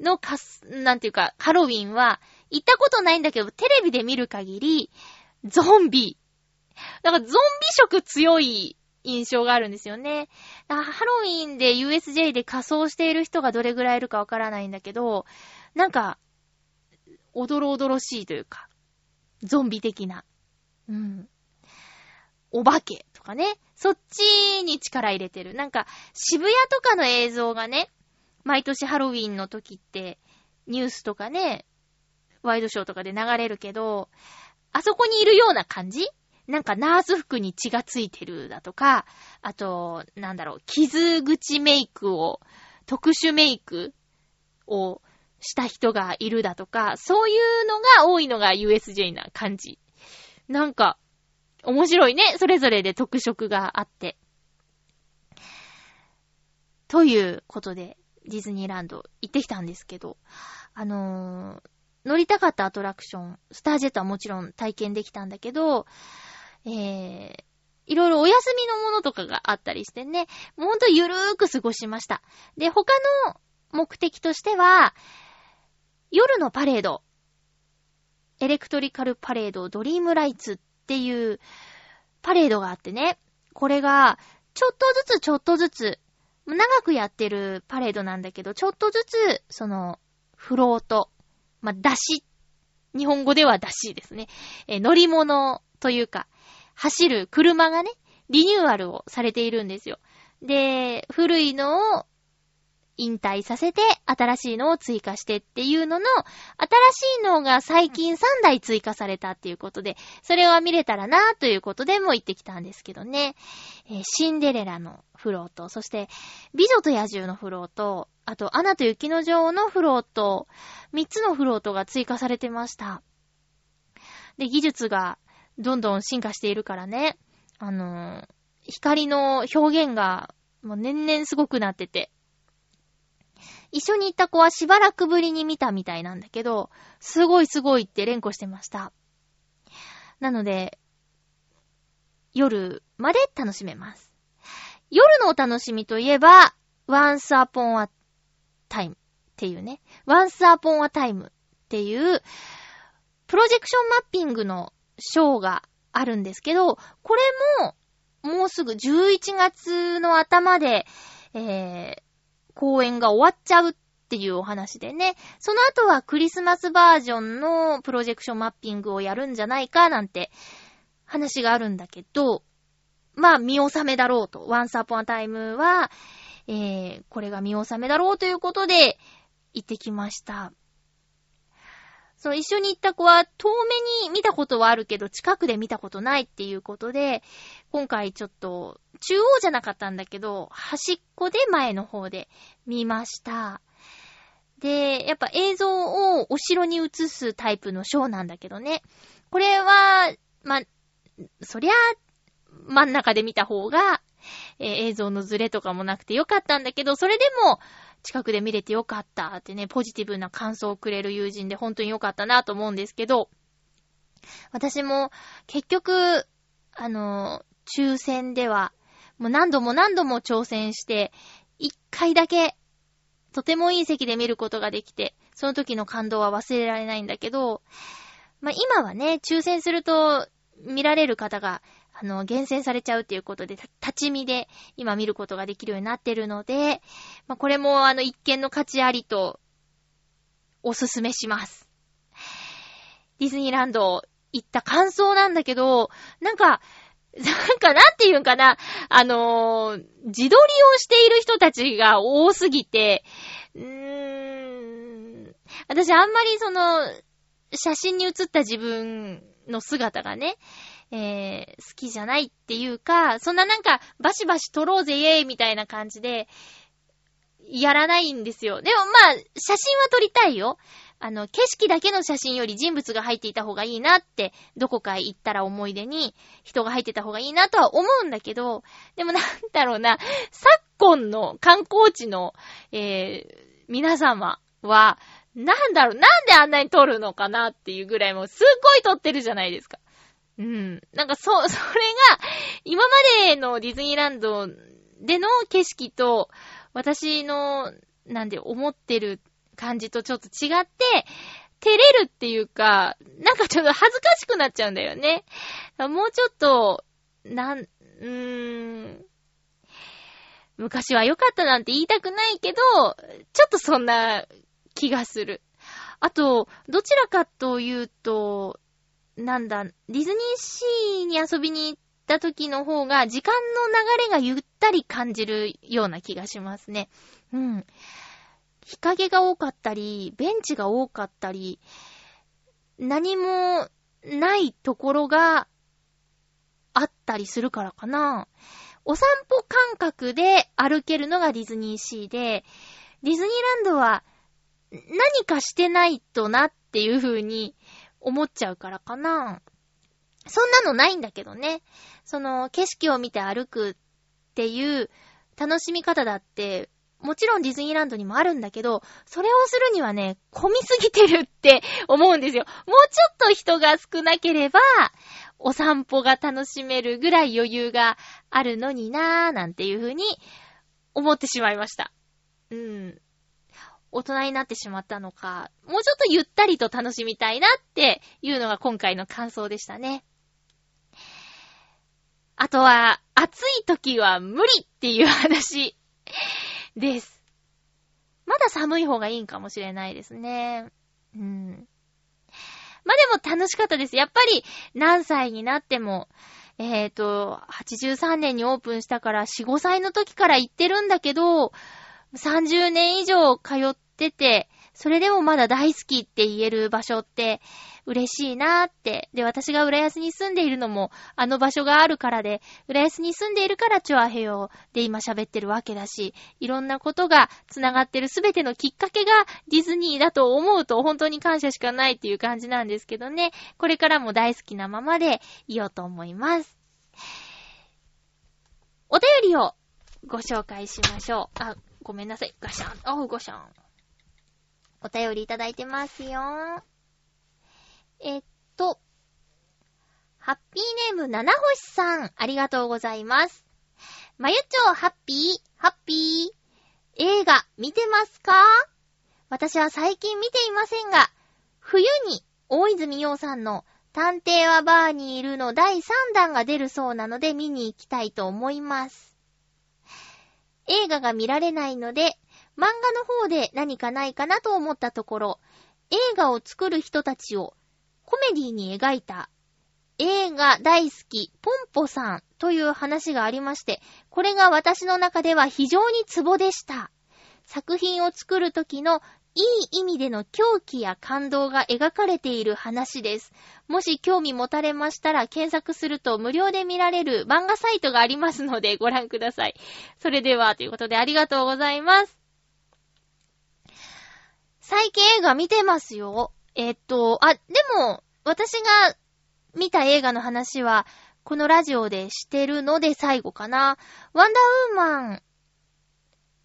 のかす、なんていうか、ハロウィンは、行ったことないんだけど、テレビで見る限り、ゾンビ。だかゾンビ色強い印象があるんですよね。ハロウィンで USJ で仮装している人がどれぐらいいるかわからないんだけど、なんか、おどろおどろしいというか、ゾンビ的な。うん。お化けとかね。そっちに力入れてる。なんか、渋谷とかの映像がね、毎年ハロウィンの時って、ニュースとかね、ワイドショーとかで流れるけど、あそこにいるような感じなんかナース服に血がついてるだとか、あと、なんだろう、傷口メイクを、特殊メイクをした人がいるだとか、そういうのが多いのが USJ な感じ。なんか、面白いね。それぞれで特色があって。ということで、ディズニーランド行ってきたんですけど、あのー乗りたかったアトラクション、スタージェットはもちろん体験できたんだけど、えー、いろいろお休みのものとかがあったりしてね、もうほんとゆるーく過ごしました。で、他の目的としては、夜のパレード、エレクトリカルパレード、ドリームライツっていうパレードがあってね、これが、ちょっとずつちょっとずつ、長くやってるパレードなんだけど、ちょっとずつ、その、フロート、まあ、出し、日本語では出しですね。え乗り物というか、走る車がね、リニューアルをされているんですよ。で、古いのを引退させて、新しいのを追加してっていうのの、新しいのが最近3台追加されたっていうことで、それは見れたらなということでも行ってきたんですけどね。えーシンデレラのフロート、そして、美女と野獣のフロート、あと、アナと雪の女王のフロート、3つのフロートが追加されてました。で、技術がどんどん進化しているからね、あのー光の表現がもう年々すごくなってて、一緒に行った子はしばらくぶりに見たみたいなんだけど、すごいすごいって連呼してました。なので、夜まで楽しめます。夜のお楽しみといえば、Once Upon a Time っていうね、Once Upon a Time っていう、プロジェクションマッピングのショーがあるんですけど、これも、もうすぐ11月の頭で、えー、公演が終わっちゃうっていうお話でね、その後はクリスマスバージョンのプロジェクションマッピングをやるんじゃないかなんて話があるんだけど、まあ見納めだろうと。Once Upon a Time は、えー、これが見納めだろうということで行ってきました。そう、一緒に行った子は遠目に見たことはあるけど近くで見たことないっていうことで、今回ちょっと中央じゃなかったんだけど、端っこで前の方で見ました。で、やっぱ映像をお城に映すタイプのショーなんだけどね。これは、ま、そりゃ、真ん中で見た方が、えー映像のズレとかもなくてよかったんだけど、それでも近くで見れてよかったってね、ポジティブな感想をくれる友人で本当によかったなと思うんですけど、私も結局、あの、抽選では、もう何度も何度も挑戦して、一回だけ、とてもいい席で見ることができて、その時の感動は忘れられないんだけど、まあ、今はね、抽選すると見られる方が、あの、厳選されちゃうっていうことで、立ち見で今見ることができるようになってるので、まあ、これもあの、一見の価値ありと、おすすめします。ディズニーランド行った感想なんだけど、なんか、[LAUGHS] なんか、なんていうんかな、あのー自撮りをしている人たちが多すぎて、うーん、私あんまりその、写真に写った自分の姿がね、えー好きじゃないっていうか、そんななんか、バシバシ撮ろうぜイエーイみたいな感じで、やらないんですよ。でもまあ、写真は撮りたいよ。あの、景色だけの写真より人物が入っていた方がいいなって、どこか行ったら思い出に人が入ってた方がいいなとは思うんだけど、でもなんだろうな、昨今の観光地の、えー皆様は、なんだろう、なんであんなに撮るのかなっていうぐらいもうすっごい撮ってるじゃないですか。うん。なんかそ、[LAUGHS] それが、今までのディズニーランドでの景色と、私の、なんで、思ってる感じとちょっと違って、照れるっていうか、なんかちょっと恥ずかしくなっちゃうんだよね。もうちょっと、なん、うーん、昔は良かったなんて言いたくないけど、ちょっとそんな気がする。あと、どちらかというと、なんだ、ディズニーシーに遊びに行った時の方が、時間の流れがゆったり感じるような気がしますね。うん。日陰が多かったり、ベンチが多かったり、何もないところがあったりするからかな。お散歩感覚で歩けるのがディズニーシーで、ディズニーランドは何かしてないとなっていう風に思っちゃうからかな。そんなのないんだけどね。その景色を見て歩くっていう楽しみ方だって、もちろんディズニーランドにもあるんだけど、それをするにはね、混みすぎてるって [LAUGHS] 思うんですよ。もうちょっと人が少なければ、お散歩が楽しめるぐらい余裕があるのになーなんていう風に思ってしまいました。うん。大人になってしまったのか、もうちょっとゆったりと楽しみたいなっていうのが今回の感想でしたね。あとは、暑い時は無理っていう話です。まだ寒い方がいいんかもしれないですね。うん。まあでも楽しかったです。やっぱり何歳になっても、えっ、と、83年にオープンしたから4、5歳の時から行ってるんだけど、30年以上通ってて、それでもまだ大好きって言える場所って嬉しいなーって。で、私が浦安に住んでいるのもあの場所があるからで、浦安に住んでいるからチョアヘヨで今喋ってるわけだし、いろんなことが繋がってるすべてのきっかけがディズニーだと思うと本当に感謝しかないっていう感じなんですけどね。これからも大好きなままでいようと思います。お便りをご紹介しましょう。あ、ごめんなさい。ガシャン。おう、ガシャン。お便りいただいてますよ。えっと、ハッピーネーム七星さん、ありがとうございます。まゆちょうハッピー、ハッピー。映画、見てますか？私は最近見ていませんが、冬に大泉洋さんの探偵はバーにいるの第3弾が出るそうなので見に行きたいと思います。映画が見られないので、漫画の方で何かないかなと思ったところ、映画を作る人たちをコメディに描いた映画大好きポンポさんという話がありまして、これが私の中では非常にツボでした。作品を作る時のいい意味での狂気や感動が描かれている話です。もし興味持たれましたら検索すると無料で見られる漫画サイトがありますのでご覧ください。それでは、ということでありがとうございます。最近映画見てますよ。えっと、あ、でも、私が見た映画の話は、このラジオでしてるので最後かな。ワンダーウーマン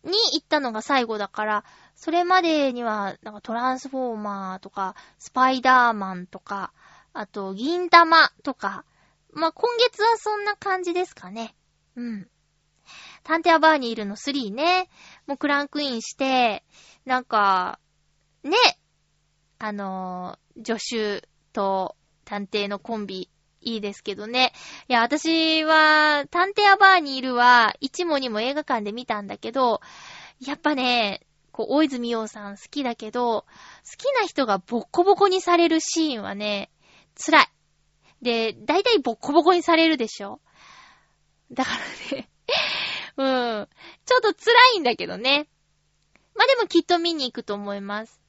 に行ったのが最後だから、それまでには、なんかトランスフォーマーとか、スパイダーマンとか、あと、銀玉とか、まあ、今月はそんな感じですかね。うん。探偵アバーニールの3ね、もうクランクインして、なんか、ね、あのー助手と探偵のコンビ、いいですけどね。いや、私は、探偵アバーニールは、一も二も映画館で見たんだけど、やっぱね、こう、大泉洋さん好きだけど、好きな人がボッコボコにされるシーンはね、辛い。で、大体ボッコボコにされるでしょだからね、[LAUGHS] うん。ちょっと辛いんだけどね。まあ、でもきっと見に行くと思います。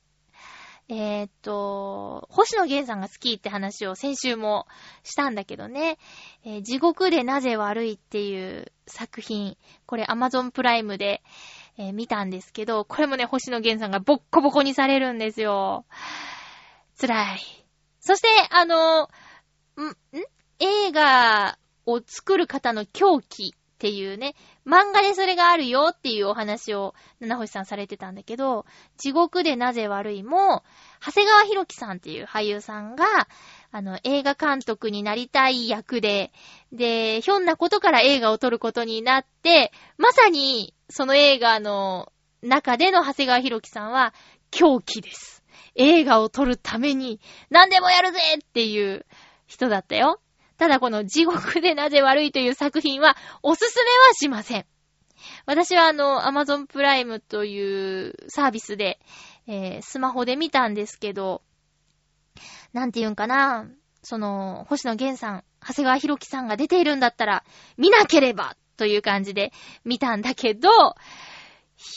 えーっと、星野源さんが好きって話を先週もしたんだけどね。えー地獄でなぜ悪いっていう作品、これ Amazon プライムで、えー見たんですけど、これもね、星野源さんがボッコボコにされるんですよ。辛い。そして、あの、ん、ん？映画を作る方の狂気っていうね、漫画でそれがあるよっていうお話を、七星さんされてたんだけど、地獄でなぜ悪いも、長谷川博己さんっていう俳優さんが、あの、映画監督になりたい役で、で、ひょんなことから映画を撮ることになって、まさに、その映画の中での長谷川博己さんは、狂気です。映画を撮るために、何でもやるぜっていう人だったよ。ただこの地獄でなぜ悪いという作品はおすすめはしません。私はあの、Amazon プライムというサービスで、えースマホで見たんですけど、なんて言うんかな、その、星野源さん、長谷川博己さんが出ているんだったら、見なければという感じで見たんだけど、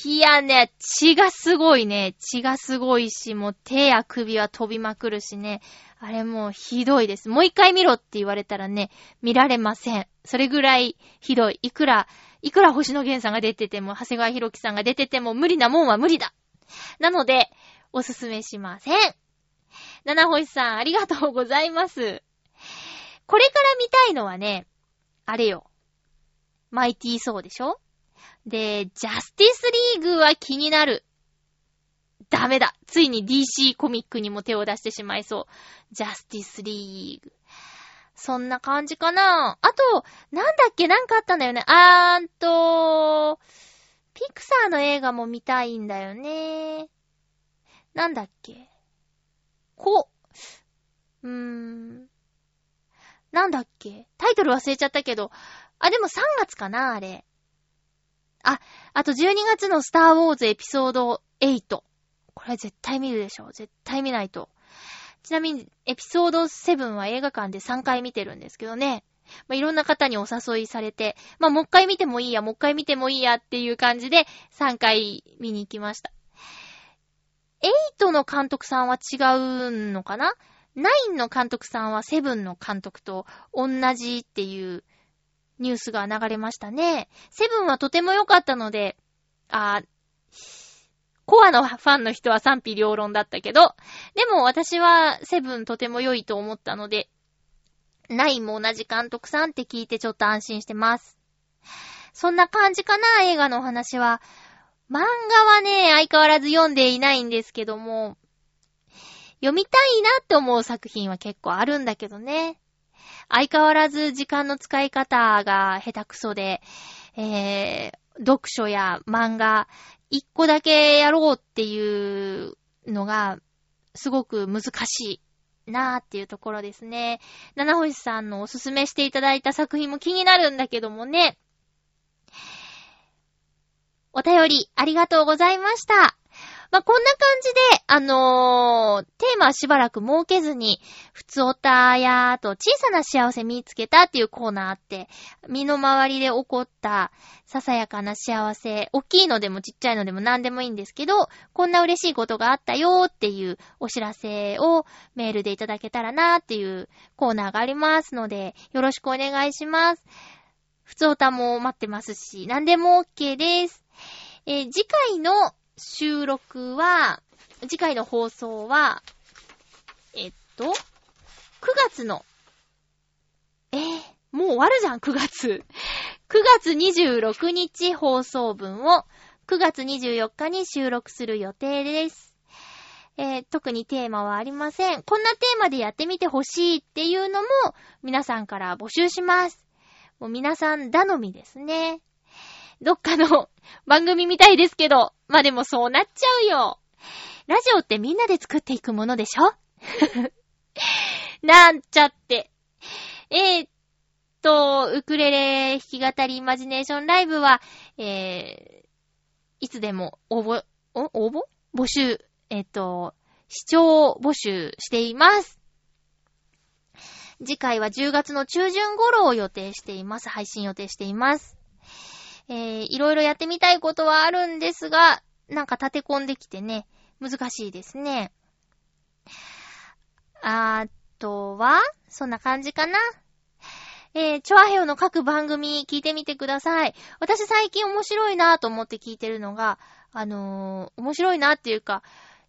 いやね、血がすごいね。血がすごいし、もう手や首は飛びまくるしね。あれもうひどいです。もう一回見ろって言われたらね、見られません。それぐらいひどい。いくら、いくら星野源さんが出てても、長谷川博己さんが出てても無理なもんは無理だ。なので、おすすめしません。七星さん、ありがとうございます。これから見たいのはね、あれよ。マイティーソーでしょ？で、ジャスティスリーグは気になる。ダメだ。ついに DC コミックにも手を出してしまいそう。ジャスティスリーグ。そんな感じかな。あと、なんだっけ？なんかあったんだよね。あーんと、ピクサーの映画も見たいんだよね。なんだっけ？こ、うーん。なんだっけ？タイトル忘れちゃったけど。あ、でも3月かなあれ。あ、あと12月のスターウォーズエピソード8。これ絶対見るでしょ。絶対見ないと。ちなみに、エピソード7は映画館で3回見てるんですけどね。まあ、いろんな方にお誘いされて、まあ、もう一回見てもいいや、もう一回見てもいいやっていう感じで3回見に行きました。8の監督さんは違うのかな ?9 の監督さんは7の監督と同じっていうニュースが流れましたね。セブンはとても良かったので、あコアのファンの人は賛否両論だったけど、でも私はセブンとても良いと思ったので、ナインも同じ監督さんって聞いてちょっと安心してます。そんな感じかな、映画のお話は。漫画はね、相変わらず読んでいないんですけども、読みたいなって思う作品は結構あるんだけどね。相変わらず時間の使い方が下手くそで、えー、読書や漫画、一個だけやろうっていうのが、すごく難しいなーっていうところですね。七星さんのおすすめしていただいた作品も気になるんだけどもね。お便りありがとうございました。まあ、こんな感じで、あのー、テーマはしばらく設けずに、普通おたや、あと小さな幸せ見つけたっていうコーナーあって、身の回りで起こったささやかな幸せ、大きいのでもちっちゃいのでも何でもいいんですけど、こんな嬉しいことがあったよっていうお知らせをメールでいただけたらなっていうコーナーがありますので、よろしくお願いします。普通おたも待ってますし、何でも OK です。えー次回の収録は、次回の放送は、えっと、9月の、えー、もう終わるじゃん、9月。[LAUGHS] 9月26日放送分を9月24日に収録する予定です。えー特にテーマはありません。こんなテーマでやってみてほしいっていうのも皆さんから募集します。もう皆さん頼みですね。どっかの [LAUGHS] 番組みたいですけど、まあでもそうなっちゃうよ。ラジオってみんなで作っていくものでしょ？[LAUGHS] なんちゃって。えー、っと、ウクレレ弾き語りイマジネーションライブは、えー、いつでも応募、お応募？募集、えーっと、視聴募集しています。次回は10月の中旬頃を予定しています。配信予定しています。えー、いろいろやってみたいことはあるんですが、なんか立て込んできてね、難しいですね。あとは、そんな感じかな。えー、チョアヘオの各番組聞いてみてください。私最近面白いなと思って聞いてるのが、あのー面白いなっていうか、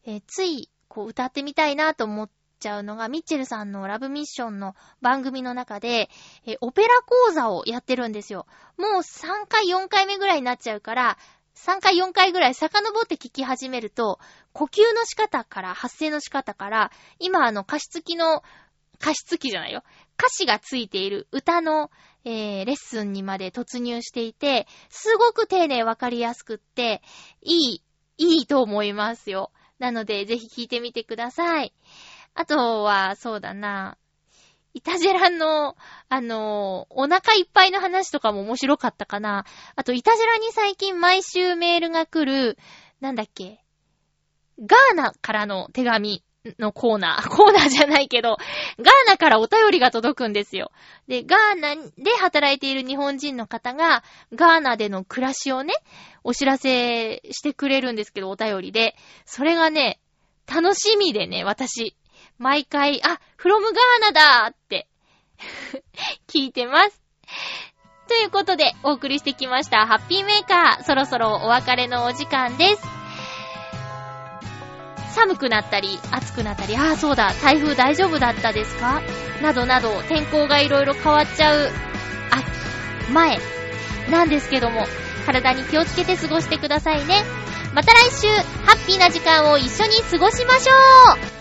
えーつい、こう歌ってみたいなと思っちゃうのが、ミッチェルさんのラブミッションの番組の中で、えオペラ講座をやってるんですよ。もう3回4回目ぐらいになっちゃうから、3回4回ぐらい遡って聞き始めると、呼吸の仕方から、発声の仕方から、今あの歌詞付きの、歌詞付きじゃないよ。歌詞がついている歌の、えー、レッスンにまで突入していて、すごく丁寧わかりやすくって、いい、いいと思いますよ。なので、ぜひ聞いてみてください。あとは、そうだな。イタジェラの、あの、お腹いっぱいの話とかも面白かったかな。あと、イタジェラに最近毎週メールが来る、なんだっけ。ガーナからの手紙のコーナー。[LAUGHS] コーナーじゃないけど、ガーナからお便りが届くんですよ。で、ガーナで働いている日本人の方が、ガーナでの暮らしをね、お知らせしてくれるんですけど、お便りで。それがね、楽しみでね、私。毎回、あ、フロムガーナだーって、[LAUGHS] 聞いてます。ということで、お送りしてきました、ハッピーメーカー。そろそろお別れのお時間です。寒くなったり、暑くなったり、ああ、そうだ、台風大丈夫だったですか？などなど、天候がいろいろ変わっちゃう、あ、前、なんですけども、体に気をつけて過ごしてくださいね。また来週、ハッピーな時間を一緒に過ごしましょう